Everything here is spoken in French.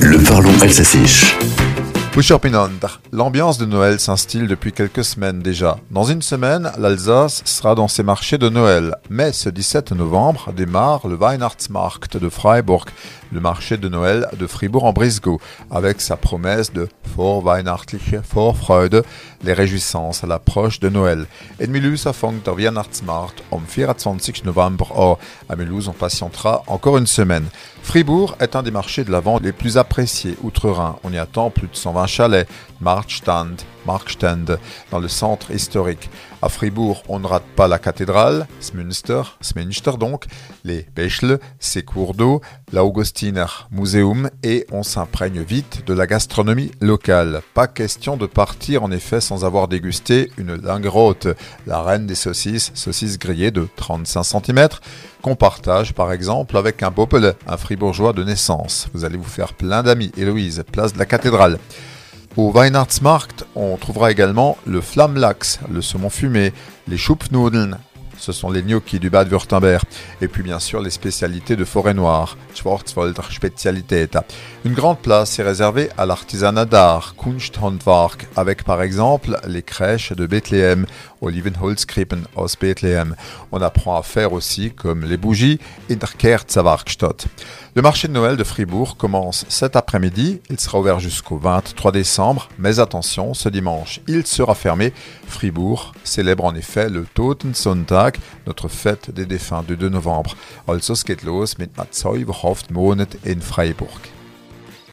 Le parlons. L'ambiance de Noël s'instille depuis quelques semaines déjà. Dans une semaine, l'Alsace sera dans ses marchés de Noël. Mais ce 17 novembre démarre le Weihnachtsmarkt de Freiburg, le marché de Noël de Fribourg en Brisgau, avec sa promesse de Vorweihnachtliche Vorfreude, les réjouissances à l'approche de Noël. Et Mulhouse fängt der Weihnachtsmarkt am 24 novembre. À Mulhouse, on patientera encore une semaine. Fribourg est un des marchés de la vente les plus appréciés outre-Rhin. On y attend plus de 120 chalets, Marktstand, Marktstand, dans le centre historique. À Fribourg, on ne rate pas la cathédrale, Smünster, Smünster donc, les Bechle, ses cours d'eau, l'Augustiner Museum et on s'imprègne vite de la gastronomie locale. Pas question de partir en effet sans avoir dégusté une lingrote, la reine des saucisses, saucisses grillées de 35 cm, qu'on partage par exemple avec un Boppele, un fribourgeois de naissance. Vous allez vous faire plein d'amis, Héloïse, place de la cathédrale. Au Weihnachtsmarkt, on trouvera également le Flammlachs, le saumon fumé, les Schupfnudeln, ce sont les gnocchis du Bad-Württemberg, et puis bien sûr les spécialités de forêt noire, Schwarzwälder Spezialität. Une grande place est réservée à l'artisanat d'art, Kunsthandwerk, avec par exemple les crèches de Bethléem, Olivenholzkrippen aus Bethléem. On apprend à faire aussi comme les bougies in. Le marché de Noël de Fribourg commence cet après-midi. Il sera ouvert jusqu'au 23 décembre. Mais attention, ce dimanche, il sera fermé. Fribourg célèbre en effet le Totensonntag, notre fête des défunts du 2 novembre. Also es geht los mit einer Zauberhaft Monat in Freiburg.